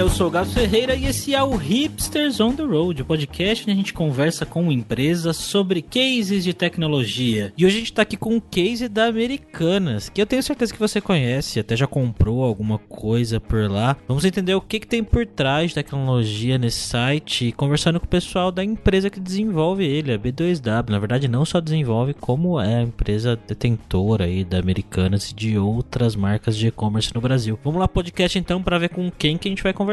Eu sou o Gabo Ferreira e esse é o Hipsters on the Road, o podcast onde a gente conversa com empresas sobre cases de tecnologia. E hoje a gente está aqui com um case da Americanas, que eu tenho certeza que você conhece, até já comprou alguma coisa por lá. Vamos entender o que, que tem por trás de tecnologia nesse site e conversando com o pessoal da empresa que desenvolve ele, a B2W. Na verdade, não só desenvolve, como é a empresa detentora aí da Americanas e de outras marcas de e-commerce no Brasil. Vamos lá, podcast então, para ver com quem que a gente vai conversar.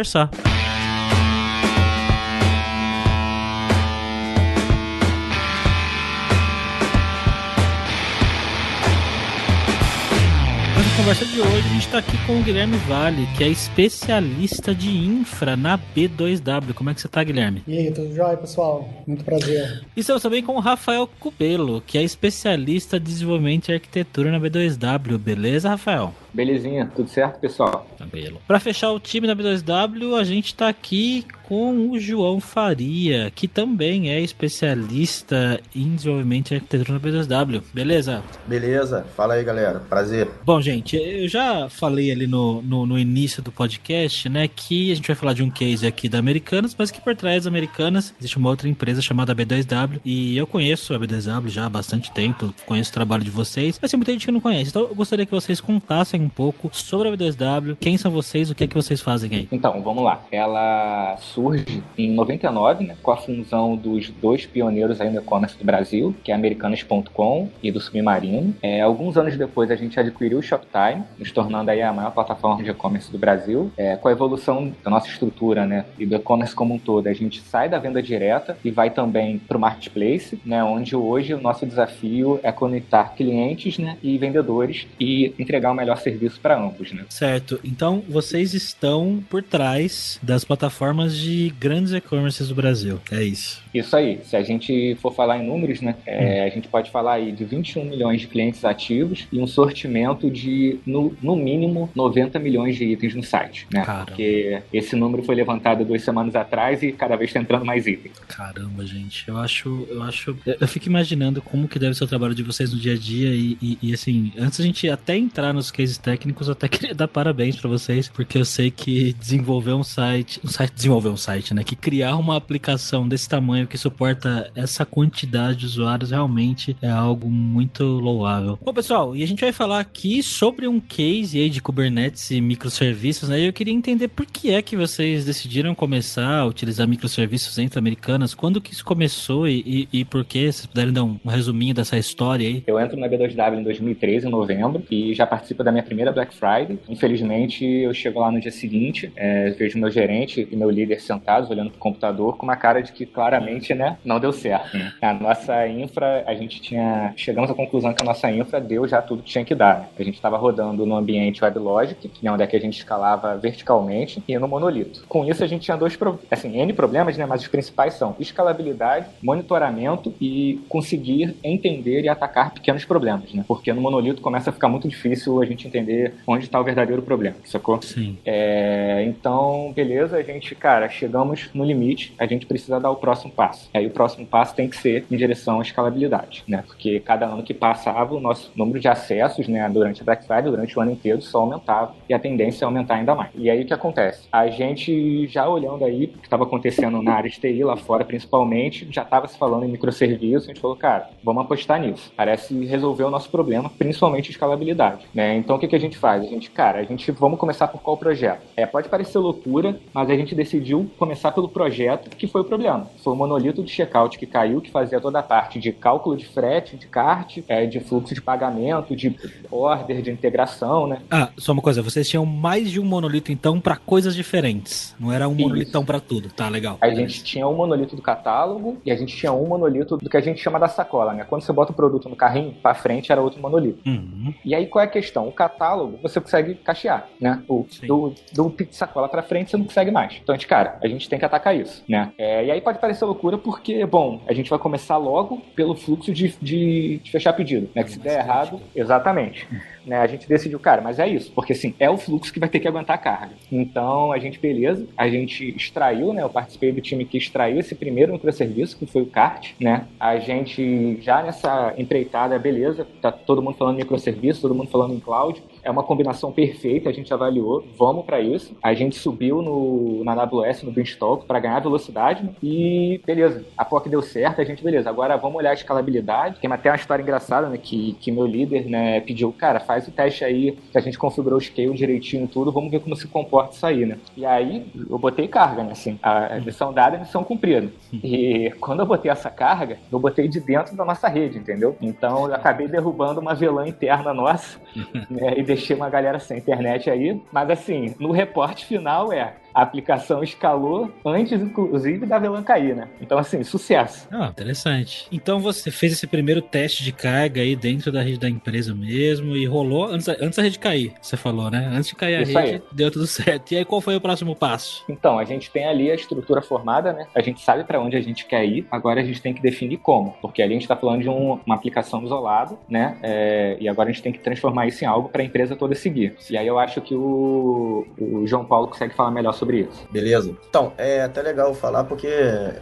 Conversa de hoje a gente está aqui com o Guilherme Vale, que é especialista de infra na B2W. Como é que você está, Guilherme? E aí, tudo jóia, pessoal? Muito prazer. E estamos também com o Rafael Cubelo, que é especialista de desenvolvimento e arquitetura na B2W. Beleza, Rafael? Belezinha, tudo certo, pessoal? Cabelo. Para fechar o time da B2W, a gente está aqui com o João Faria, que também é especialista em desenvolvimento e arquitetura na B2W. Beleza? Beleza. Fala aí, galera. Prazer. Bom, gente, eu já falei ali no, no, no, início do podcast, né, que a gente vai falar de um case aqui da Americanas, mas que por trás das Americanas existe uma outra empresa chamada B2W e eu conheço a B2W já há bastante tempo, conheço o trabalho de vocês, mas tem muita gente que não conhece. Então eu gostaria que vocês contassem um pouco sobre a B2W, quem são vocês, o que é que vocês fazem aí. Então, vamos lá. Ela surge em 99, né, com a fusão dos dois pioneiros aí no e-commerce do Brasil, que é Americanas.com e do Submarino. É, alguns anos depois a gente adquiriu o Shoptime, nos tornando aí a maior plataforma de e-commerce do Brasil. É, com a evolução da nossa estrutura, né, e do e-commerce como um todo, a gente sai da venda direta e vai também para o marketplace, né, onde hoje o nosso desafio é conectar clientes, né, e vendedores e entregar o melhor serviço para ambos, né? Certo. Então, vocês estão por trás das plataformas de grandes e-commerces do Brasil. É isso. Isso aí. Se a gente for falar em números, né? É, hum. A gente pode falar aí de 21 milhões de clientes ativos e um sortimento de, no, no mínimo, 90 milhões de itens no site, né? Caramba. Porque esse número foi levantado duas semanas atrás e cada vez está entrando mais itens. Caramba, gente. Eu acho, eu acho... Eu fico imaginando como que deve ser o trabalho de vocês no dia a dia e, e, e assim, antes a gente até entrar nos cases técnicos, eu até queria dar parabéns para vocês, porque eu sei que desenvolver um site, um site, desenvolver um site, né, que criar uma aplicação desse tamanho que suporta essa quantidade de usuários realmente é algo muito louvável. Bom, pessoal, e a gente vai falar aqui sobre um case aí de Kubernetes e microserviços, né? Eu queria entender por que é que vocês decidiram começar a utilizar microserviços entre americanas, quando que isso começou e, e, e por que? Vocês puderem dar um, um resuminho dessa história aí? Eu entro na B2W em 2013, em novembro, e já participo da minha primeira Black Friday. Infelizmente, eu chego lá no dia seguinte, é, vejo meu gerente e meu líder sentados olhando pro computador com uma cara de que claramente, né, não deu certo. Né? A nossa infra, a gente tinha. Chegamos à conclusão que a nossa infra deu já tudo que tinha que dar. Né? A gente estava rodando no ambiente WebLogic, né, onde é que a gente escalava verticalmente, e no monolito. Com isso, a gente tinha dois, assim, N problemas, né, mas os principais são escalabilidade, monitoramento e conseguir entender e atacar pequenos problemas, né? Porque no monolito começa a ficar muito difícil a gente entender entender onde está o verdadeiro problema, sacou? Sim. É, então, beleza, a gente, cara, chegamos no limite, a gente precisa dar o próximo passo. Aí o próximo passo tem que ser em direção à escalabilidade, né? Porque cada ano que passava, o nosso número de acessos, né, durante a Black Friday, durante o ano inteiro, só aumentava e a tendência é aumentar ainda mais. E aí o que acontece? A gente já olhando aí o que estava acontecendo na área de TI lá fora, principalmente, já estava se falando em microserviços, a gente falou, cara, vamos apostar nisso. Parece resolver o nosso problema, principalmente escalabilidade, né? Então o que, que a gente faz? A gente, cara, a gente vamos começar por qual projeto? É, pode parecer loucura, mas a gente decidiu começar pelo projeto que foi o problema. Foi o monolito de checkout que caiu, que fazia toda a parte de cálculo de frete, de cart, é, de fluxo de pagamento, de order, de integração, né? Ah, só uma coisa, vocês tinham mais de um monolito então para coisas diferentes. Não era um Isso. monolitão para tudo, tá legal. A gente tinha um monolito do catálogo e a gente tinha um monolito do que a gente chama da sacola, né? Quando você bota o produto no carrinho, para frente era outro monolito. Uhum. E aí qual é a questão? O catálogo catálogo, você consegue cachear, né? O, do, do sacola para frente você não consegue mais. Então, a gente, cara, a gente tem que atacar isso, né? É, e aí pode parecer loucura porque, bom, a gente vai começar logo pelo fluxo de, de, de fechar pedido, né? Que se der errado, exatamente. Né, a gente decidiu, cara, mas é isso, porque assim, é o fluxo que vai ter que aguentar a carga. Então, a gente, beleza, a gente extraiu, né, eu participei do time que extraiu esse primeiro microserviço, que foi o CART, né, a gente já nessa empreitada, beleza, tá todo mundo falando microserviço, todo mundo falando em cloud, é uma combinação perfeita, a gente avaliou, vamos para isso. A gente subiu no, na AWS, no Beanstalk, para ganhar velocidade e beleza, a POC deu certo, a gente, beleza, agora vamos olhar a escalabilidade. Tem até uma história engraçada, né, que, que meu líder, né, pediu, cara, faz o teste aí, que a gente configurou o scale direitinho tudo, vamos ver como se comporta isso aí, né. E aí, eu botei carga, né, assim, a missão dada é missão cumprida. E quando eu botei essa carga, eu botei de dentro da nossa rede, entendeu? Então, eu acabei derrubando uma VLAN interna nossa, né, e deixei uma galera sem internet aí. Mas assim, no reporte final é a aplicação escalou antes, inclusive, da VLAN cair, né? Então, assim, sucesso. Ah, interessante. Então você fez esse primeiro teste de carga aí dentro da rede da empresa mesmo e rolou antes, antes da rede cair, você falou, né? Antes de cair a Isso rede, aí. deu tudo certo. E aí, qual foi o próximo passo? Então, a gente tem ali a estrutura formada, né? A gente sabe para onde a gente quer ir, agora a gente tem que definir como, porque ali a gente está falando de um, uma aplicação isolada, né? É, e agora a gente tem que transformar isso em algo para a empresa toda seguir. E aí eu acho que o, o João Paulo consegue falar melhor sobre sobre isso. Beleza. Então, é até legal falar porque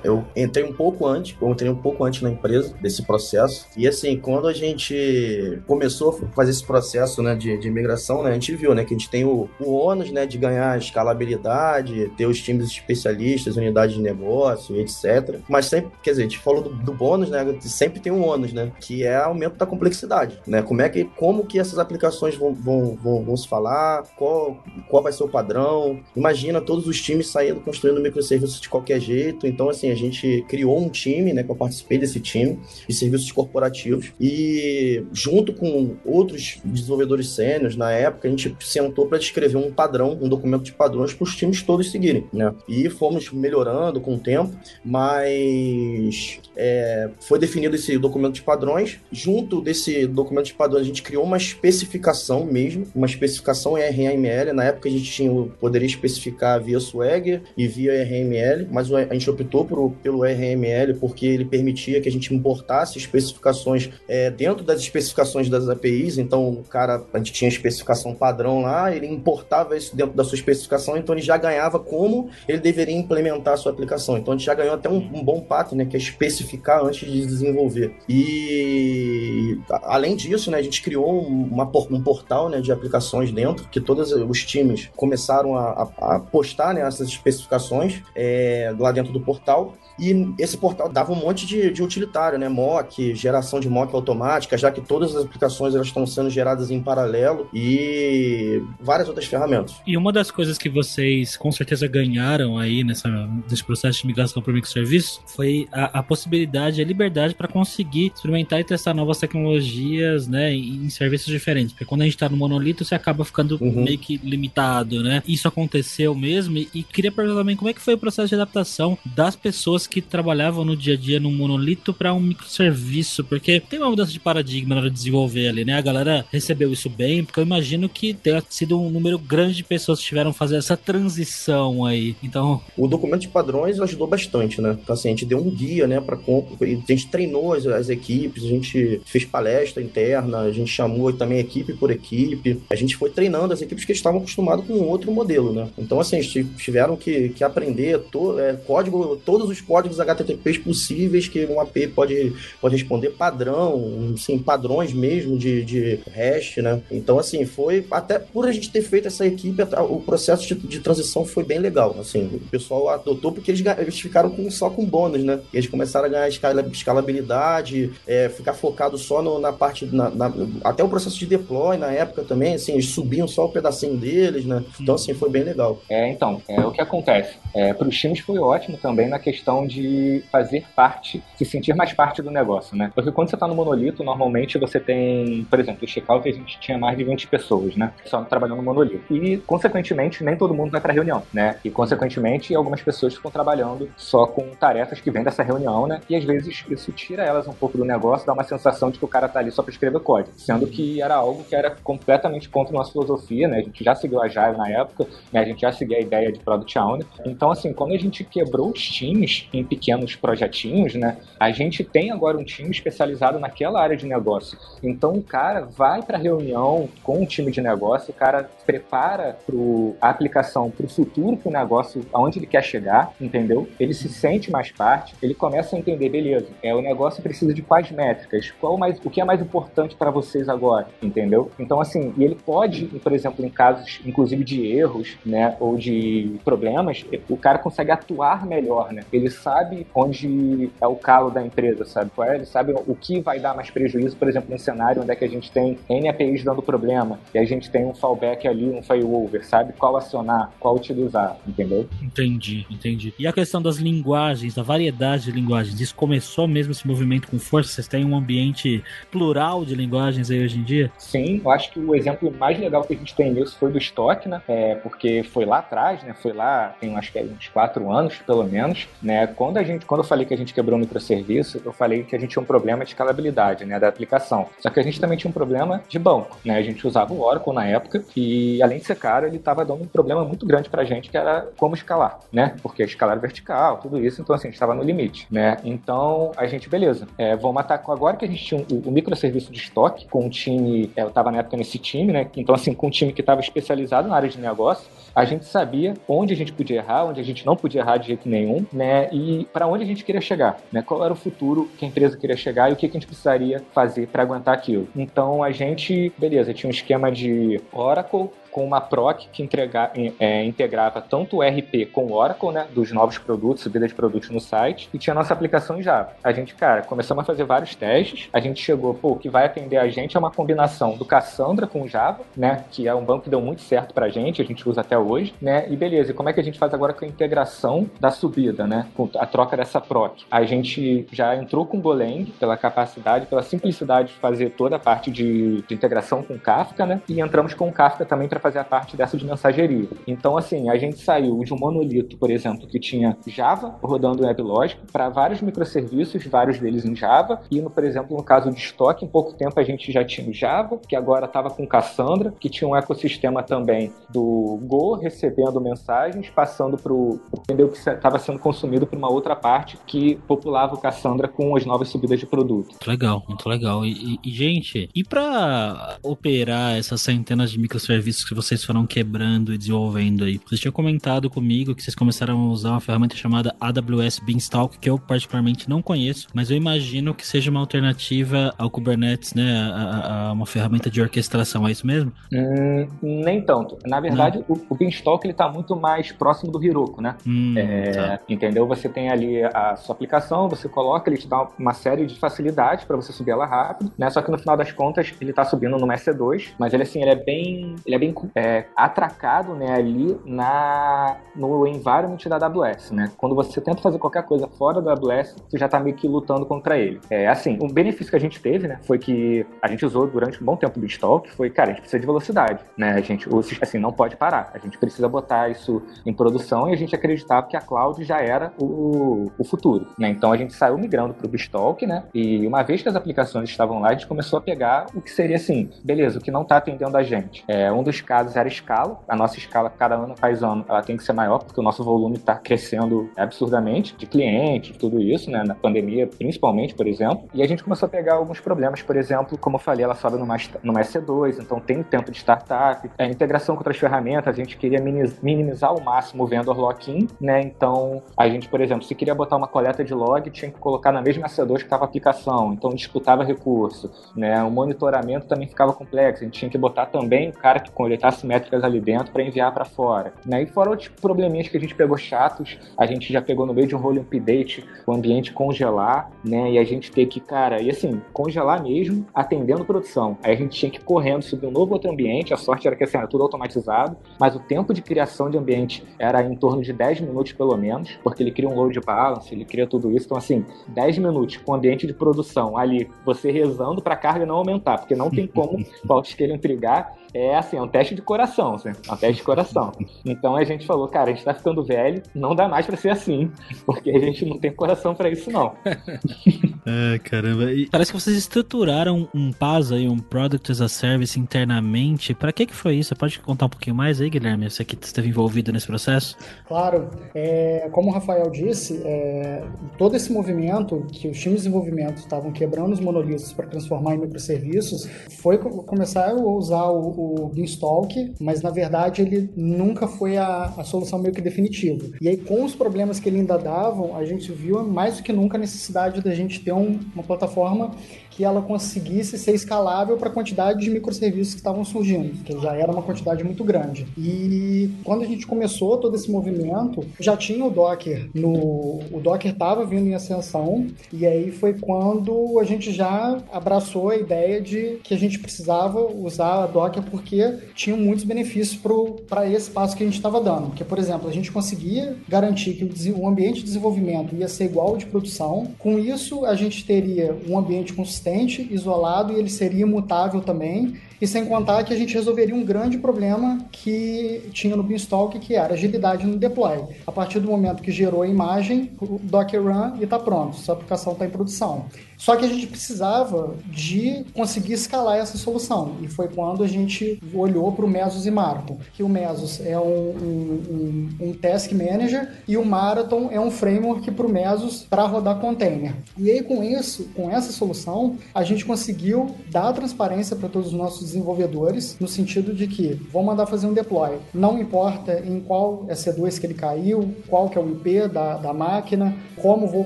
eu entrei um pouco antes, eu entrei um pouco antes na empresa desse processo. E assim, quando a gente começou a fazer esse processo né, de, de imigração, né, a gente viu né, que a gente tem o, o ônus né, de ganhar escalabilidade, ter os times especialistas, unidades de negócio, etc. Mas sempre, quer dizer, a gente falou do, do bônus, né? Sempre tem um ônus, né? Que é aumento da complexidade, né? Como é que, como que essas aplicações vão, vão, vão, vão se falar, qual, qual vai ser o padrão. Imagina todo todos os times saindo construindo microserviços de qualquer jeito. Então, assim, a gente criou um time, né? Que eu participei desse time de serviços corporativos. E junto com outros desenvolvedores sênios, na época, a gente sentou para descrever um padrão, um documento de padrões para os times todos seguirem, né? E fomos melhorando com o tempo, mas é, foi definido esse documento de padrões. Junto desse documento de padrões, a gente criou uma especificação mesmo, uma especificação RML. Na época, a gente tinha, poderia especificar via Swagger e via RML, mas a gente optou por, pelo RML porque ele permitia que a gente importasse especificações é, dentro das especificações das APIs. Então, o cara, a gente tinha especificação padrão lá, ele importava isso dentro da sua especificação, então ele já ganhava como ele deveria implementar a sua aplicação. Então, a gente já ganhou até um, um bom pato, né, que é especificar antes de desenvolver. E, além disso, né, a gente criou uma, um portal né, de aplicações dentro, que todos os times começaram a, a, a postar né, essas especificações é, lá dentro do portal. E esse portal dava um monte de, de utilitário, né? Mock, geração de mock automática, já que todas as aplicações elas estão sendo geradas em paralelo e várias outras ferramentas. E uma das coisas que vocês com certeza ganharam aí nessa, nesse processo de migração para o microserviço foi a, a possibilidade, a liberdade para conseguir experimentar e testar novas tecnologias, né, em, em serviços diferentes. Porque quando a gente está no monolito, você acaba ficando uhum. meio que limitado, né? Isso aconteceu mesmo mesmo. E, queria perguntar também como é que foi o processo de adaptação das pessoas que trabalhavam no dia a dia no monolito para um microserviço, porque tem uma mudança de paradigma na hora de desenvolver ali, né? A galera recebeu isso bem, porque eu imagino que tenha sido um número grande de pessoas que tiveram que fazer essa transição aí. Então, o documento de padrões ajudou bastante, né? Então, assim, a gente deu um guia, né, para a gente treinou as, as equipes, a gente fez palestra interna, a gente chamou também equipe por equipe, a gente foi treinando as equipes que estavam acostumadas com outro modelo, né? Então, assim, tiveram que, que aprender to, é, código, todos os códigos HTTP possíveis que um AP pode, pode responder, padrão, assim, padrões mesmo de, de hash, né? Então, assim, foi até por a gente ter feito essa equipe, o processo de, de transição foi bem legal. Assim, o pessoal adotou porque eles, eles ficaram com, só com bônus, né? E eles começaram a ganhar escalabilidade, é, ficar focado só no, na parte, na, na, até o processo de deploy na época também, assim, eles subiam só o pedacinho deles, né? Então, assim, foi bem legal. É, então, é, o que acontece? É, para os times foi ótimo também na questão de fazer parte, se sentir mais parte do negócio, né? Porque quando você está no monolito, normalmente você tem, por exemplo, o checkout a gente tinha mais de 20 pessoas, né? Só trabalhando no monolito. E, consequentemente, nem todo mundo vai para reunião, né? E, consequentemente, algumas pessoas ficam trabalhando só com tarefas que vêm dessa reunião, né? E, às vezes, isso tira elas um pouco do negócio, dá uma sensação de que o cara tá ali só para escrever código. Sendo que era algo que era completamente contra a nossa filosofia, né? A gente já seguiu a Agile na época, né? A gente já seguia ideia de Product Owner. Então, assim, quando a gente quebrou os times em pequenos projetinhos, né, a gente tem agora um time especializado naquela área de negócio. Então, o cara vai para reunião com o time de negócio, o cara prepara pro, a aplicação para o futuro, para o negócio, aonde ele quer chegar, entendeu? Ele se sente mais parte, ele começa a entender, beleza, é, o negócio precisa de quais métricas, qual mais, o que é mais importante para vocês agora, entendeu? Então, assim, e ele pode, por exemplo, em casos, inclusive de erros, né, ou de problemas, o cara consegue atuar melhor, né? Ele sabe onde é o calo da empresa, sabe é? Ele sabe o que vai dar mais prejuízo, por exemplo, num cenário onde é que a gente tem N APIs dando problema e a gente tem um fallback ali, um failover, sabe? Qual acionar, qual utilizar, entendeu? Entendi, entendi. E a questão das linguagens, da variedade de linguagens, isso começou mesmo esse movimento com força? Vocês têm um ambiente plural de linguagens aí hoje em dia? Sim, eu acho que o exemplo mais legal que a gente tem nisso foi do Stock, né? É, porque foi lá atrás, né? Foi lá, tem acho que é uns quatro anos, pelo menos, né? Quando a gente, quando eu falei que a gente quebrou o microserviço, eu falei que a gente tinha um problema de escalabilidade, né? Da aplicação. Só que a gente também tinha um problema de banco, né? A gente usava o Oracle na época e, além de ser caro, ele estava dando um problema muito grande pra gente, que era como escalar, né? Porque escalar vertical, tudo isso, então assim, a gente estava no limite, né? Então, a gente, beleza, é, vamos atacar agora que a gente tinha o, o microserviço de estoque com um time, é, eu estava na época nesse time, né? Então, assim, com um time que estava especializado na área de negócio, a gente sabia onde a gente podia errar, onde a gente não podia errar de jeito nenhum, né? E para onde a gente queria chegar, né? Qual era o futuro que a empresa queria chegar e o que a gente precisaria fazer para aguentar aquilo. Então a gente, beleza, tinha um esquema de Oracle, com uma PROC que entrega, é, integrava tanto o RP com o Oracle, né, dos novos produtos, subida de produtos no site, e tinha nossa aplicação em Java. A gente, cara, começamos a fazer vários testes, a gente chegou, pô, o que vai atender a gente é uma combinação do Cassandra com Java, né, que é um banco que deu muito certo pra gente, a gente usa até hoje, né, e beleza, e como é que a gente faz agora com a integração da subida, né, com a troca dessa PROC? A gente já entrou com o Golang pela capacidade, pela simplicidade de fazer toda a parte de, de integração com Kafka, né, e entramos com o Kafka também para fazer a parte dessa de mensageria. Então, assim, a gente saiu de um monolito, por exemplo, que tinha Java rodando WebLogic para vários microserviços, vários deles em Java, e, no, por exemplo, no caso de estoque, em pouco tempo a gente já tinha o Java, que agora estava com Cassandra, que tinha um ecossistema também do Go recebendo mensagens, passando para o que estava sendo consumido por uma outra parte que populava o Cassandra com as novas subidas de produto. Muito legal, muito legal. E, e gente, e para operar essas centenas de microserviços vocês foram quebrando e desenvolvendo aí. Vocês tinham comentado comigo que vocês começaram a usar uma ferramenta chamada AWS Beanstalk, que eu particularmente não conheço, mas eu imagino que seja uma alternativa ao Kubernetes, né? A, a uma ferramenta de orquestração, é isso mesmo? Hum, nem tanto. Na verdade, o, o, Beanstalk ele está muito mais próximo do Heroku, né? Hum, é, tá. Entendeu? Você tem ali a sua aplicação, você coloca, ele te dá uma série de facilidades para você subir ela rápido, né? Só que no final das contas ele está subindo no EC2, mas ele assim, ele é bem, ele é bem é, atracado né, ali na, no environment da AWS. Né? Quando você tenta fazer qualquer coisa fora da AWS, você já está meio que lutando contra ele. É assim, o benefício que a gente teve né, foi que a gente usou durante um bom tempo do Stalk, foi, cara, a gente precisa de velocidade. Né? A gente, assim, não pode parar. A gente precisa botar isso em produção e a gente acreditava que a cloud já era o, o futuro. Né? Então a gente saiu migrando para o Bistalk, né? E uma vez que as aplicações estavam lá, a gente começou a pegar o que seria assim, beleza, o que não está atendendo a gente. É, um dos casos era escala. A nossa escala, cada ano faz ano, ela tem que ser maior, porque o nosso volume está crescendo absurdamente de clientes, tudo isso, né? Na pandemia, principalmente, por exemplo. E a gente começou a pegar alguns problemas, por exemplo, como eu falei, ela sobe numa, numa EC2, então tem tempo de startup, é, integração com outras ferramentas, a gente queria minimizar ao máximo o vendor lock-in, né? Então, a gente, por exemplo, se queria botar uma coleta de log, tinha que colocar na mesma EC2 que estava a aplicação, então disputava recurso, né? O monitoramento também ficava complexo, a gente tinha que botar também o cara que coletasse métricas ali dentro para enviar para fora. Né? E fora outros probleminhas que a gente pegou chatos, a gente já pegou no meio de um role update, o ambiente congelar, né? E a gente ter que, cara, e assim, congelar mesmo, atendendo produção. Aí a gente tinha que ir correndo, subir um novo outro ambiente, a sorte era que assim, era tudo automatizado, mas o tempo de criação de ambiente era em torno de 10 minutos pelo menos, porque ele cria um load balance, ele cria tudo isso. Então, assim, 10 minutos com ambiente de produção ali, você rezando para a carga não aumentar, porque não tem como o autoscale intrigar é assim, é um teste de coração, assim, é um teste de coração. Então a gente falou, cara, a gente tá ficando velho, não dá mais para ser assim, porque a gente não tem coração para isso não. É, caramba. E parece que vocês estruturaram um PaaS aí, um Product as a Service internamente. Para que que foi isso? Você pode contar um pouquinho mais aí, Guilherme? Você que esteve envolvido nesse processo? Claro. É, como o Rafael disse, é, todo esse movimento que os times de desenvolvimento estavam quebrando os monolitos para transformar em microserviços foi começar a usar o, o Beanstalk, mas na verdade ele nunca foi a, a solução meio que definitiva. E aí, com os problemas que ele ainda davam, a gente viu mais do que nunca a necessidade da gente ter um, uma plataforma que ela conseguisse ser escalável para a quantidade de microserviços que estavam surgindo, que já era uma quantidade muito grande. E quando a gente começou todo esse movimento, já tinha o Docker no o Docker estava vindo em ascensão e aí foi quando a gente já abraçou a ideia de que a gente precisava usar a Docker porque tinha muitos benefícios para esse passo que a gente estava dando. Porque, por exemplo, a gente conseguia garantir que o ambiente de desenvolvimento ia ser igual ao de produção. Com isso, a gente teria um ambiente consistente consistente, isolado e ele seria imutável também. E sem contar que a gente resolveria um grande problema que tinha no Beanstalk, que era agilidade no deploy. A partir do momento que gerou a imagem, o Docker Run e está pronto, sua aplicação está em produção. Só que a gente precisava de conseguir escalar essa solução. E foi quando a gente olhou para o Mesos e Marathon. Que o Mesos é um, um, um, um task manager e o Marathon é um framework para o Mesos para rodar container. E aí com isso, com essa solução, a gente conseguiu dar transparência para todos os nossos desenvolvedores, no sentido de que vou mandar fazer um deploy. Não importa em qual EC2 que ele caiu, qual que é o IP da, da máquina, como vou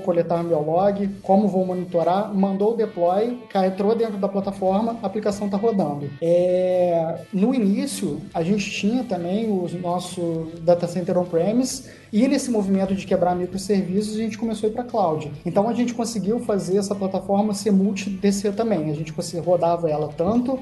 coletar meu log, como vou monitorar, mandou o deploy, entrou dentro da plataforma, a aplicação está rodando. É, no início, a gente tinha também o nosso data center on-premise, e nesse movimento de quebrar microserviços, a gente começou a ir para cloud. Então a gente conseguiu fazer essa plataforma ser multi-DC também. A gente rodava ela tanto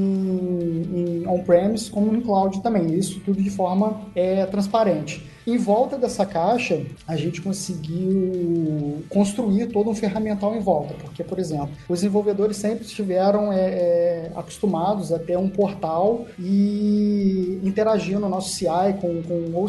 em, em on-premise como no cloud também. Isso tudo de forma é, transparente. Em volta dessa caixa, a gente conseguiu construir todo um ferramental em volta, porque, por exemplo, os desenvolvedores sempre estiveram é, é, acostumados a ter um portal e interagir no nosso CI com, com o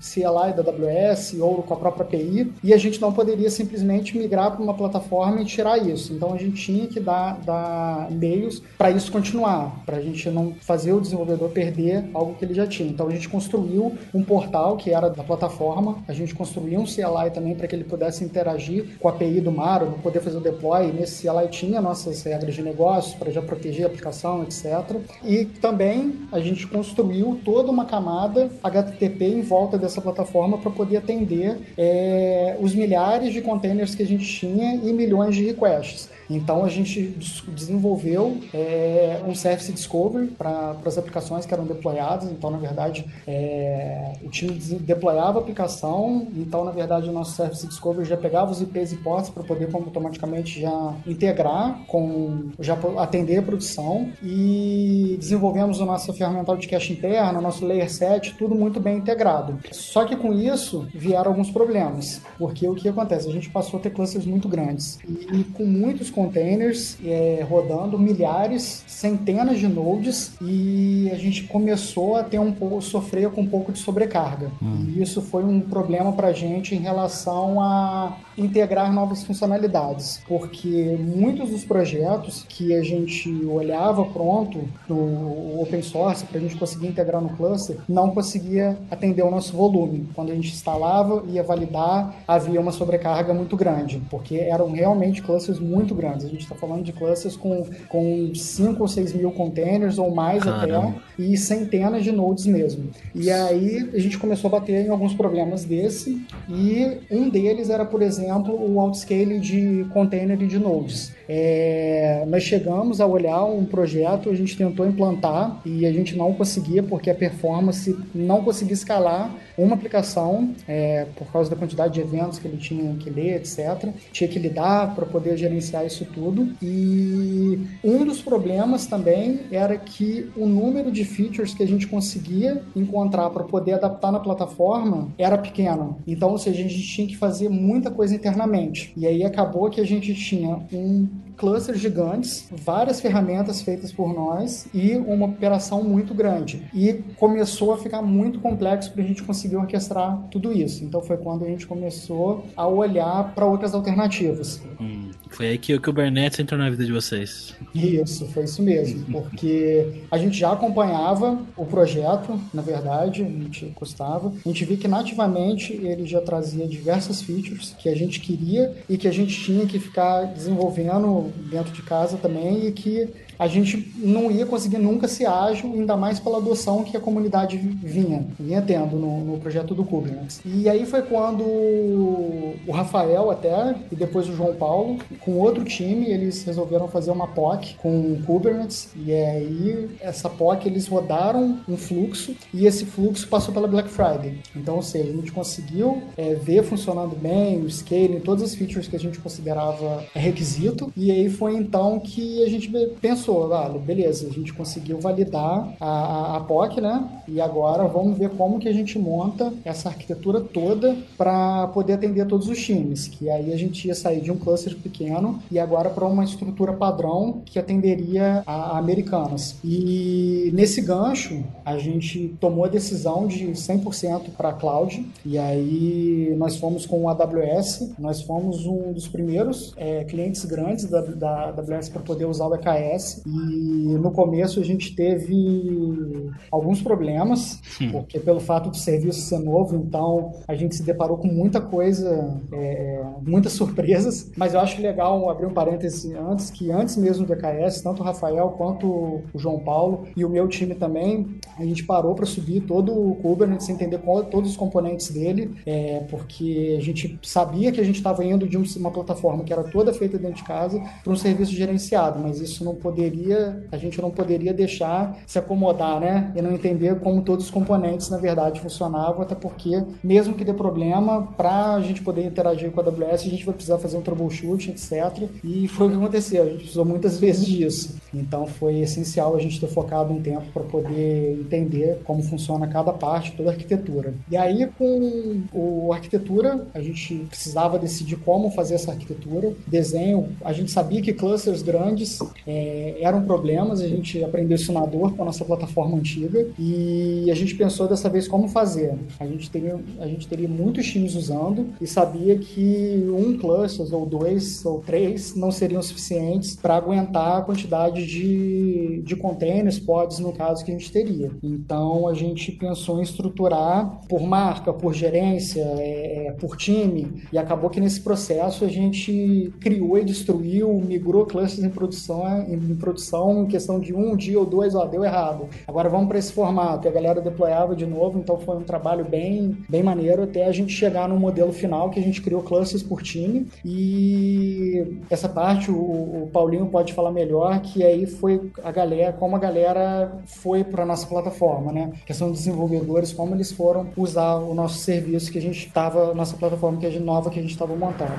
CLI da AWS ou com a própria API, e a gente não poderia simplesmente migrar para uma plataforma e tirar isso. Então a gente tinha que dar, dar meios para isso continuar, para a gente não fazer o desenvolvedor perder algo que ele já tinha. Então a gente construiu um portal que era da plataforma. A gente construiu um CLI também para que ele pudesse interagir com a API do Maro, poder fazer o deploy. E nesse CLI tinha nossas regras de negócios para já proteger a aplicação, etc. E também a gente construiu toda uma camada HTTP em volta dessa plataforma para poder atender é, os milhares de containers que a gente tinha e milhões de requests. Então a gente desenvolveu é, um Service Discovery para as aplicações que eram deployadas. Então, na verdade, é, o time deployava a aplicação. Então, na verdade, o nosso Service Discovery já pegava os IPs e ports para poder automaticamente já integrar com, já atender a produção. E desenvolvemos o nosso ferramental de cache interno, o nosso Layer 7, tudo muito bem integrado. Só que com isso vieram alguns problemas, porque o que acontece? A gente passou a ter clusters muito grandes e, e com muitos containers é, rodando, milhares, centenas de nodes e a gente começou a ter um pouco, sofrer com um pouco de sobrecarga. Hum. E isso foi um problema para a gente em relação a integrar novas funcionalidades, porque muitos dos projetos que a gente olhava pronto no open source para a gente conseguir integrar no cluster não conseguia atender o nosso volume. Quando a gente instalava e ia validar, havia uma sobrecarga muito grande, porque eram realmente clusters muito grandes. A gente está falando de clusters com, com 5 ou 6 mil containers ou mais Caramba. até, e centenas de nodes mesmo. E aí a gente começou a bater em alguns problemas desse, e um deles era, por exemplo, o outscale de container e de nodes. É, nós chegamos a olhar um projeto, a gente tentou implantar e a gente não conseguia porque a performance não conseguia escalar uma aplicação é, por causa da quantidade de eventos que ele tinha que ler, etc. Tinha que lidar para poder gerenciar isso tudo. E um dos problemas também era que o número de features que a gente conseguia encontrar para poder adaptar na plataforma era pequeno. Então, ou seja, a gente tinha que fazer muita coisa internamente. E aí acabou que a gente tinha um clusters gigantes, várias ferramentas feitas por nós e uma operação muito grande. E começou a ficar muito complexo para a gente conseguir conseguir orquestrar tudo isso. Então foi quando a gente começou a olhar para outras alternativas. Hum, foi aí que o Kubernetes entrou na vida de vocês. Isso, foi isso mesmo, porque a gente já acompanhava o projeto, na verdade, a gente gostava. A gente viu que nativamente ele já trazia diversas features que a gente queria e que a gente tinha que ficar desenvolvendo dentro de casa também e que a gente não ia conseguir nunca ser ágil, ainda mais pela adoção que a comunidade vinha, vinha tendo no, no projeto do Kubernetes. E aí foi quando o Rafael até, e depois o João Paulo, com outro time, eles resolveram fazer uma POC com Kubernetes, e aí essa POC eles rodaram um fluxo, e esse fluxo passou pela Black Friday. Então, ou seja, a gente conseguiu é, ver funcionando bem, o scaling, todas as features que a gente considerava requisito, e aí foi então que a gente pensou ah, beleza, a gente conseguiu validar a, a, a POC, né? E agora vamos ver como que a gente monta essa arquitetura toda para poder atender todos os times. Que aí a gente ia sair de um cluster pequeno e agora para uma estrutura padrão que atenderia a, a americanas. E nesse gancho, a gente tomou a decisão de 100% para cloud. E aí nós fomos com o AWS, nós fomos um dos primeiros é, clientes grandes da, da AWS para poder usar o EKS e no começo a gente teve alguns problemas, hum. porque pelo fato do serviço ser novo, então a gente se deparou com muita coisa, é, é, muitas surpresas. Mas eu acho legal abrir um parêntese antes, que antes mesmo do EKS, tanto o Rafael quanto o João Paulo e o meu time também, a gente parou para subir todo o Kubernetes, entender qual, todos os componentes dele, é, porque a gente sabia que a gente estava indo de uma plataforma que era toda feita dentro de casa para um serviço gerenciado, mas isso não poderia a gente não poderia deixar se acomodar, né? E não entender como todos os componentes, na verdade, funcionavam, até porque, mesmo que dê problema, para a gente poder interagir com a AWS, a gente vai precisar fazer um troubleshoot, etc. E foi o que aconteceu, a gente precisou muitas vezes disso. Então foi essencial a gente ter focado um tempo para poder entender como funciona cada parte, toda a arquitetura. E aí, com o arquitetura, a gente precisava decidir como fazer essa arquitetura. Desenho, a gente sabia que clusters grandes é, eram problemas, a gente aprendeu isso na dor com a nossa plataforma antiga e a gente pensou dessa vez como fazer. A gente teria, a gente teria muitos times usando e sabia que um cluster ou dois ou três não seriam suficientes para aguentar a quantidade de, de containers, pods no caso que a gente teria. Então a gente pensou em estruturar por marca, por gerência, é, é por time e acabou que nesse processo a gente criou e destruiu, migrou clusters em produção em produção em questão de um dia ou dois, ó, deu errado. Agora vamos para esse formato. E a galera deployava de novo, então foi um trabalho bem, bem maneiro até a gente chegar no modelo final que a gente criou clusters por time. E essa parte o, o Paulinho pode falar melhor, que aí foi a galera, como a galera foi para nossa plataforma, né? Que são desenvolvedores, como eles foram usar o nosso serviço que a gente estava, nossa plataforma que é nova que a gente estava montando.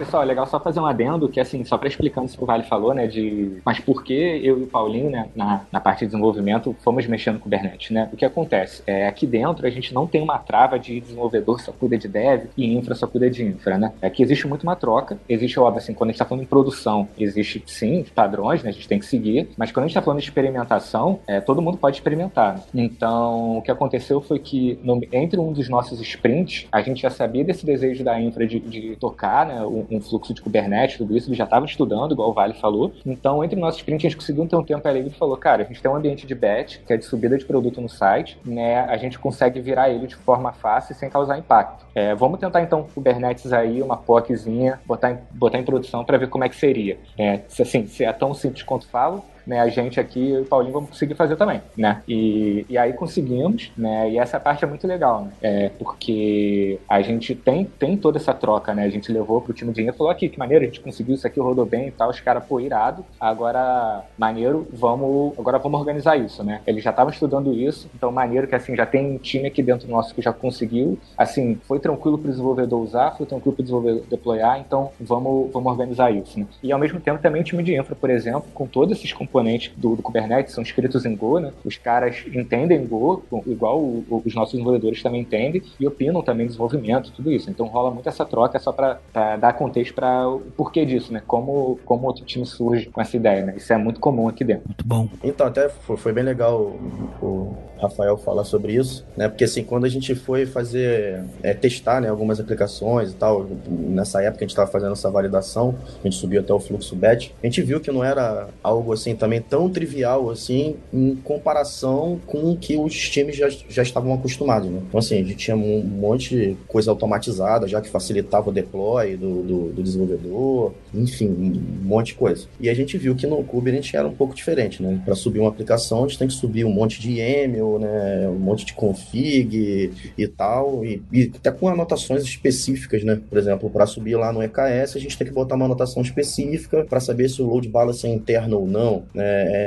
Pessoal, é legal só fazer um adendo, que assim, só para explicando isso que o Vale falou, né, de mas por que eu e o Paulinho, né, na, na parte de desenvolvimento, fomos mexendo com o Kubernetes, né? O que acontece? É, aqui dentro a gente não tem uma trava de desenvolvedor só cuida de dev e infra só cuida de infra, né? Aqui existe muito uma troca, existe, óbvio, assim, quando a gente está falando em produção, existe, sim, padrões, né, a gente tem que seguir, mas quando a gente está falando de experimentação, é, todo mundo pode experimentar. Né? Então, o que aconteceu foi que no, entre um dos nossos sprints, a gente já sabia desse desejo da infra de, de tocar, né, um fluxo de Kubernetes, tudo isso, ele já estava estudando, igual o Vale falou. Então, entre nossos clientes, a gente conseguiu ter um tempo ali e falou, cara, a gente tem um ambiente de batch, que é de subida de produto no site, né? A gente consegue virar ele de forma fácil sem causar impacto. É, vamos tentar então Kubernetes aí, uma POCzinha, botar em, botar em produção para ver como é que seria. É, assim, se é tão simples quanto falo, né, a gente aqui, o Paulinho, vamos conseguir fazer também, né? E, e aí conseguimos, né? E essa parte é muito legal, né? É, porque a gente tem, tem toda essa troca, né? A gente levou pro time de dinheiro falou aqui, que maneiro, a gente conseguiu isso aqui, rodou bem e tal. Os caras, pô, irado. Agora, maneiro, vamos, agora vamos organizar isso, né? Eles já estavam estudando isso, então maneiro que assim, já tem um time aqui dentro nosso que já conseguiu. Assim, foi tranquilo pro desenvolvedor usar, foi tranquilo pro desenvolvedor deployar, então vamos, vamos organizar isso, né? E ao mesmo tempo também o time de infra, por exemplo, com todos esses componentes do, do, Kubernetes são escritos em Go, né? Os caras entendem Go, igual o, o, os nossos desenvolvedores também entendem, e opinam também no desenvolvimento, tudo isso. Então rola muito essa troca só para dar contexto para o porquê disso, né? Como, como outro time surge com essa ideia, né? Isso é muito comum aqui dentro. Muito bom. Então, até foi, foi bem legal o Rafael falar sobre isso, né? Porque assim, quando a gente foi fazer, é, testar, né, algumas aplicações e tal, nessa época a gente estava fazendo essa validação, a gente subiu até o fluxo batch, a gente viu que não era algo assim também tão trivial assim em comparação com o que os times já, já estavam acostumados, né? Então assim, a gente tinha um monte de coisa automatizada, já que facilitava o deploy do, do, do desenvolvedor, enfim, um monte de coisa. E a gente viu que no Kubernetes era um pouco diferente, né? Para subir uma aplicação, a gente tem que subir um monte de YAML, né? Um monte de config e tal, e, e até com anotações específicas, né? Por exemplo, para subir lá no EKS, a gente tem que botar uma anotação específica para saber se o load balance é interno ou não. Né?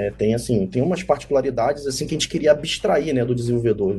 É, tem assim, tem umas particularidades assim que a gente queria abstrair, né, do desenvolvedor.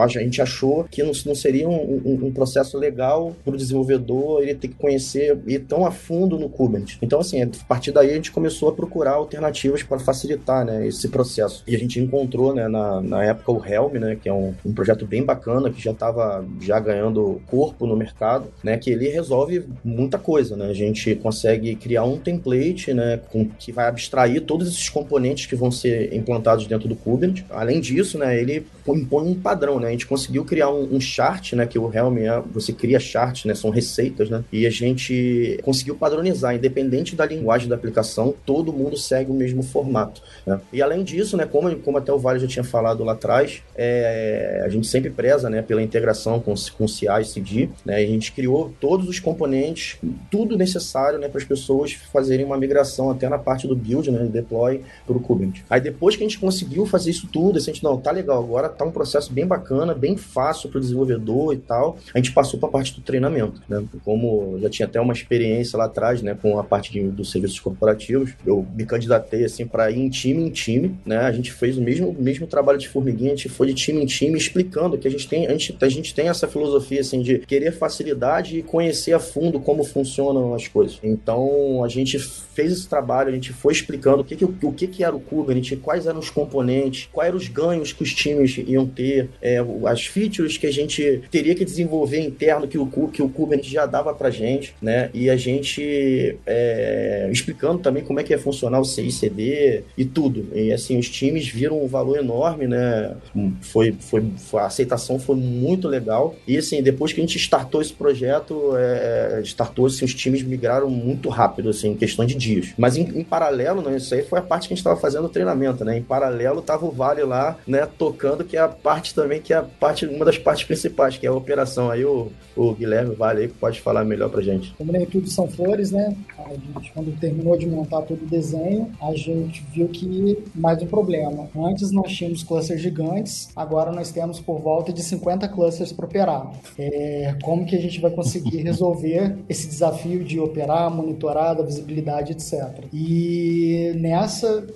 A gente achou que não, seria um, um, um processo legal para o desenvolvedor ele ter que conhecer e tão a fundo no Kubernetes. Então, assim, a partir daí a gente começou a procurar alternativas para facilitar, né, esse processo. E a gente encontrou, né, na, na época o Helm, né, que é um, um projeto bem bacana que já estava já ganhando corpo no mercado, né, que ele resolve muita coisa, né? A gente consegue criar um template, né, com, que vai abstrair todos esses componentes que vão ser implantados dentro do Kubernetes. Além disso, né, ele impõe um padrão, né? A gente conseguiu criar um, um chart, né, que o Helm é, você cria charts, né, são receitas, né? E a gente conseguiu padronizar, independente da linguagem da aplicação, todo mundo segue o mesmo formato. Né? E além disso, né, como, como até o Vale já tinha falado lá atrás, é, a gente sempre preza, né, pela integração com, com CI e CD, né? A gente criou todos os componentes, tudo necessário, né, para as pessoas fazerem uma migração até na parte do build, né, deploy para o Kubernetes. Aí depois que a gente conseguiu fazer isso tudo, a gente, não, tá legal, agora tá um processo bem bacana, bem fácil para o desenvolvedor e tal, a gente passou para a parte do treinamento, né? Como já tinha até uma experiência lá atrás, né, com a parte dos serviços corporativos, eu me candidatei assim para ir em time em time, né? A gente fez o mesmo, mesmo trabalho de formiguinha, a gente foi de time em time explicando que a gente tem, a gente, a gente tem essa filosofia assim de querer facilidade e conhecer a fundo como funcionam as coisas. Então a gente fez esse trabalho, a gente foi explicando o que, que, o que, que era o Kubernetes, quais eram os componentes, quais eram os ganhos que os times iam ter, é, as features que a gente teria que desenvolver interno que o, que o Kubernetes já dava pra gente, né? E a gente é, explicando também como é que ia funcionar o CICD e tudo. E assim, os times viram um valor enorme, né? Foi, foi, foi a aceitação foi muito legal. E assim, depois que a gente startou esse projeto, é, startou, assim, os times migraram muito rápido, assim, em questão de dias. Mas em, em paralelo, né, isso aí foi a parte que a gente estava fazendo o treinamento, né? Em paralelo tava o Vale lá, né, tocando, que é a parte também, que é a parte, uma das partes principais, que é a operação. Aí o, o Guilherme Vale aí pode falar melhor pra gente. Como nem tudo são flores, né? A gente, quando terminou de montar todo o desenho, a gente viu que mais um problema. Antes nós tínhamos clusters gigantes, agora nós temos por volta de 50 clusters para operar. É, como que a gente vai conseguir resolver esse desafio de operar, monitorar, da visibilidade, etc. E nessa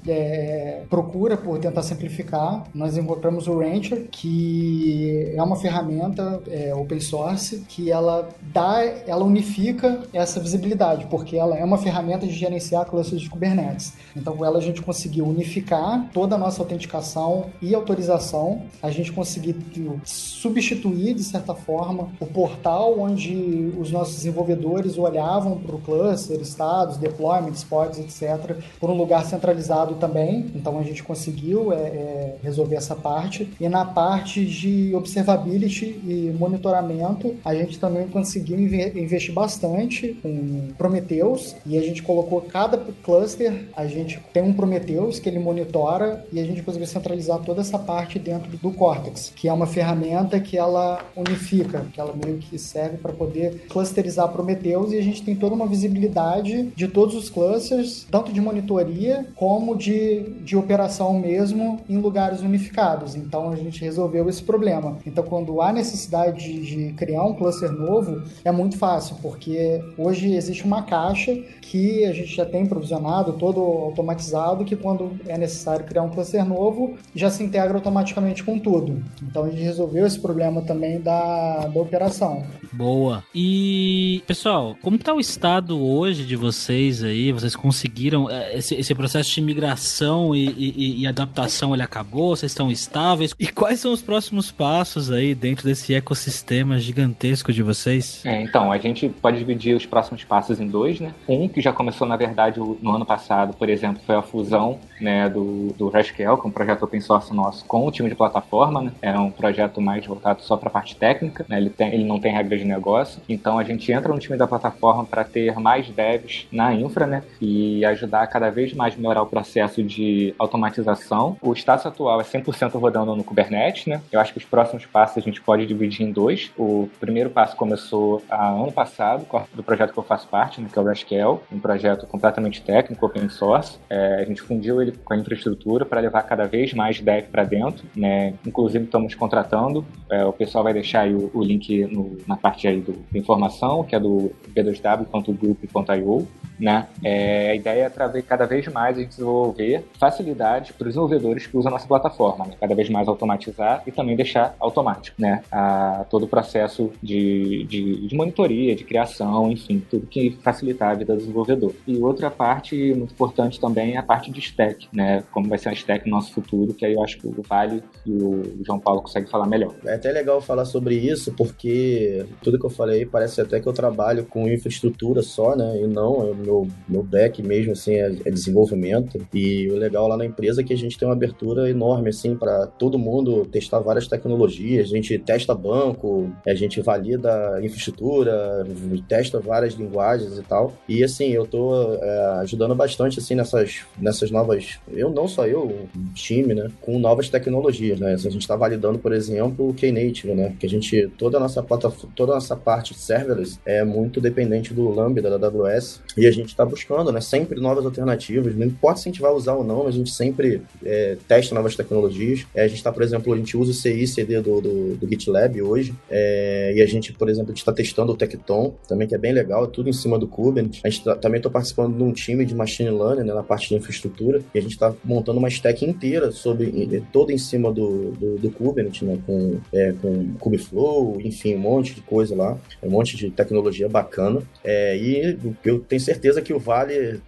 é, procura por tentar simplificar, nós encontramos o Rancher, que é uma ferramenta é, open source que ela dá, ela unifica essa visibilidade, porque ela é uma ferramenta de gerenciar clusters de Kubernetes. Então, com ela a gente conseguiu unificar toda a nossa autenticação e autorização, a gente conseguiu substituir, de certa forma, o portal onde os nossos desenvolvedores olhavam para o cluster, estados, deployments, pods, etc., por um lugar centralizado também. Então, a gente conseguiu é, é, resolver essa parte. E na parte de observability e monitoramento, a gente também conseguiu investir bastante em Prometheus e a gente colocou cada cluster, a gente tem um Prometheus que ele monitora e a gente conseguiu centralizar toda essa parte dentro do Cortex, que é uma ferramenta que ela unifica, que ela meio que serve para poder clusterizar Prometheus e a gente tem toda uma visibilidade de todos os clusters, tanto de monitoria como de, de operação mesmo em lugares unificados. Então a gente resolveu esse problema. Então quando há necessidade de, de criar um cluster novo, é muito fácil, porque hoje existe uma caixa que a gente já tem provisionado, todo automatizado, que quando é necessário criar um cluster novo, já se integra automaticamente com tudo. Então a gente resolveu esse problema também da, da operação. Boa. E, pessoal, como está o estado hoje de vocês aí? Vocês conseguiram. É, esse, esse processo processo de migração e, e, e, adaptação ele acabou? Vocês estão estáveis? E quais são os próximos passos aí dentro desse ecossistema gigantesco de vocês? É, então, a gente pode dividir os próximos passos em dois, né? Um que já começou, na verdade, no ano passado, por exemplo, foi a fusão né, do, do Rascal, que é um projeto open source nosso, com o time de plataforma, né? É um projeto mais voltado só para a parte técnica, né? Ele, tem, ele não tem regra de negócio. Então, a gente entra no time da plataforma para ter mais devs na infra, né? E ajudar cada vez mais melhorar o processo de automatização. O status atual é 100% rodando no Kubernetes, né? Eu acho que os próximos passos a gente pode dividir em dois. O primeiro passo começou há ano passado, do projeto que eu faço parte, né, que é o Rascal, um projeto completamente técnico, open source. É, a gente fundiu ele com a infraestrutura para levar cada vez mais dev para dentro, né? Inclusive estamos contratando. É, o pessoal vai deixar o, o link no, na parte aí do, de informação, que é do b2w.group.io né? É, a ideia é trazer cada vez mais gente desenvolver facilidades para os desenvolvedores que usam a nossa plataforma, né? cada vez mais automatizar e também deixar automático, né? A, todo o processo de, de, de, monitoria, de criação, enfim, tudo que facilitar a vida do desenvolvedor. E outra parte muito importante também é a parte de stack, né? Como vai ser a stack no nosso futuro, que aí eu acho que o Vale e o João Paulo conseguem falar melhor. É até legal falar sobre isso, porque tudo que eu falei parece até que eu trabalho com infraestrutura só, né? E não, eu meu, meu back mesmo, assim, é, é, desenvolvimento. E o legal lá na empresa é que a gente tem uma abertura enorme, assim, para todo mundo testar várias tecnologias. A gente testa banco, a gente valida infraestrutura, testa várias linguagens e tal. E, assim, eu tô é, ajudando bastante, assim, nessas, nessas novas... Eu, não só eu, o time, né? Com novas tecnologias, né? A gente está validando, por exemplo, o Knative, né? Que a gente... Toda a nossa plataforma, toda a nossa parte serverless é muito dependente do Lambda da AWS. E a gente está buscando, né? Sempre novas alternativas. Importa se a gente vai usar ou não, a gente sempre é, testa novas tecnologias. É, a gente está, por exemplo, a gente usa o CI CD do, do, do GitLab hoje. É, e a gente, por exemplo, está testando o Tecton, também que é bem legal, é tudo em cima do Kubernetes. A gente tá, também estou participando de um time de machine learning né, na parte de infraestrutura. E a gente está montando uma stack inteira sobre toda em cima do, do, do Kubernetes, né? Com, é, com Kubeflow, enfim, um monte de coisa lá, um monte de tecnologia bacana. É, e eu tenho certeza que o Vale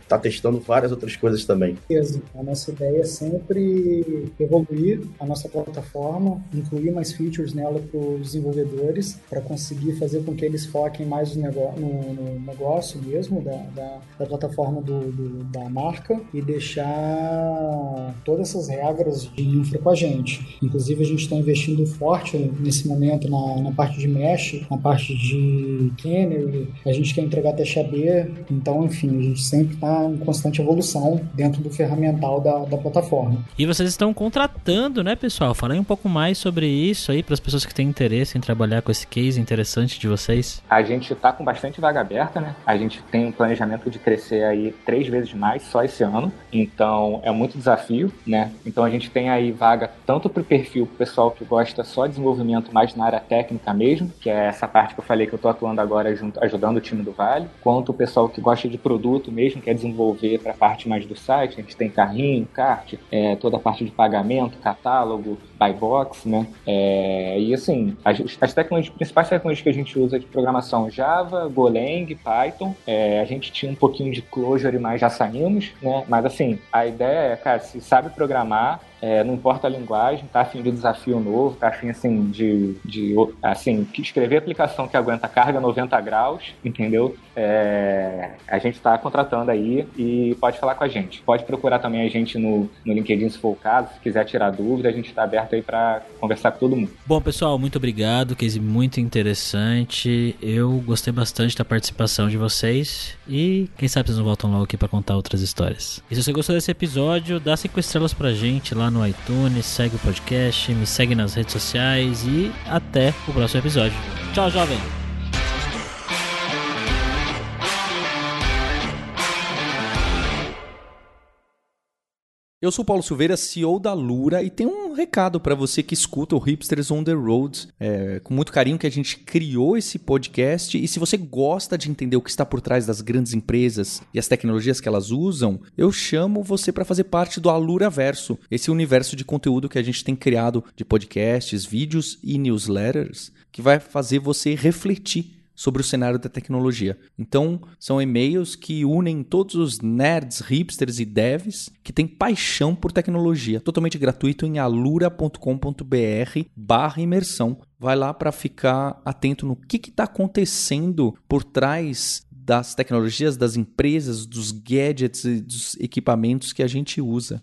está testando várias outras coisas também. A nossa ideia é sempre evoluir a nossa plataforma, incluir mais features nela para os desenvolvedores, para conseguir fazer com que eles foquem mais no, negócio, mesmo da, da, da plataforma do, do, da marca e deixar todas essas regras de infra com a gente. Inclusive, a gente está investindo forte nesse momento na, na parte de mesh, na parte de Canary, a gente quer entregar taxa B, então, enfim, a gente sempre está em constante evolução dentro do ferramental da, da plataforma. E vocês estão contratando, né, pessoal? Falei um pouco mais sobre isso aí para as pessoas que têm interesse em trabalhar com esse case interessante de vocês. A gente está com bastante vaga aberta, né? A gente tem um planejamento de crescer aí três vezes mais só esse ano. Então, é muito desafio, né? Então, a gente tem aí vaga tanto para o perfil pro pessoal que gosta só de desenvolvimento mais na área técnica mesmo, que é essa parte que eu falei que eu estou atuando agora junto, ajudando o time do Vale, quanto o pessoal que gosta de produto mesmo, quer desenvolver para a parte mais do site, a gente tem carrinho, kart, é, toda a parte de pagamento, catálogo, buy box, né? É, e assim, as, as tecnologias, principais tecnologias que a gente usa de programação Java, Golang, Python, é, a gente tinha um pouquinho de Clojure, mas já saímos, né? Mas assim, a ideia é, cara, se sabe programar, é, não importa a linguagem, tá afim de desafio novo, tá afim assim de, de assim, escrever aplicação que aguenta carga 90 graus, entendeu? É, a gente está contratando aí e pode falar com a gente. Pode procurar também a gente no, no LinkedIn se for o caso, se quiser tirar dúvida, a gente está aberto aí para conversar com todo mundo. Bom, pessoal, muito obrigado, case muito interessante. Eu gostei bastante da participação de vocês e quem sabe vocês não voltam logo aqui para contar outras histórias. E se você gostou desse episódio, dá cinco estrelas pra gente lá no iTunes, segue o podcast, me segue nas redes sociais e até o próximo episódio. Tchau, jovem! Eu sou Paulo Silveira, CEO da Lura, e tenho um recado para você que escuta o Hipsters on the Road. É, com muito carinho que a gente criou esse podcast. E se você gosta de entender o que está por trás das grandes empresas e as tecnologias que elas usam, eu chamo você para fazer parte do Alura Verso, esse universo de conteúdo que a gente tem criado de podcasts, vídeos e newsletters, que vai fazer você refletir sobre o cenário da tecnologia. Então, são e-mails que unem todos os nerds, hipsters e devs que têm paixão por tecnologia. Totalmente gratuito em alura.com.br barra imersão. Vai lá para ficar atento no que está acontecendo por trás das tecnologias, das empresas, dos gadgets e dos equipamentos que a gente usa.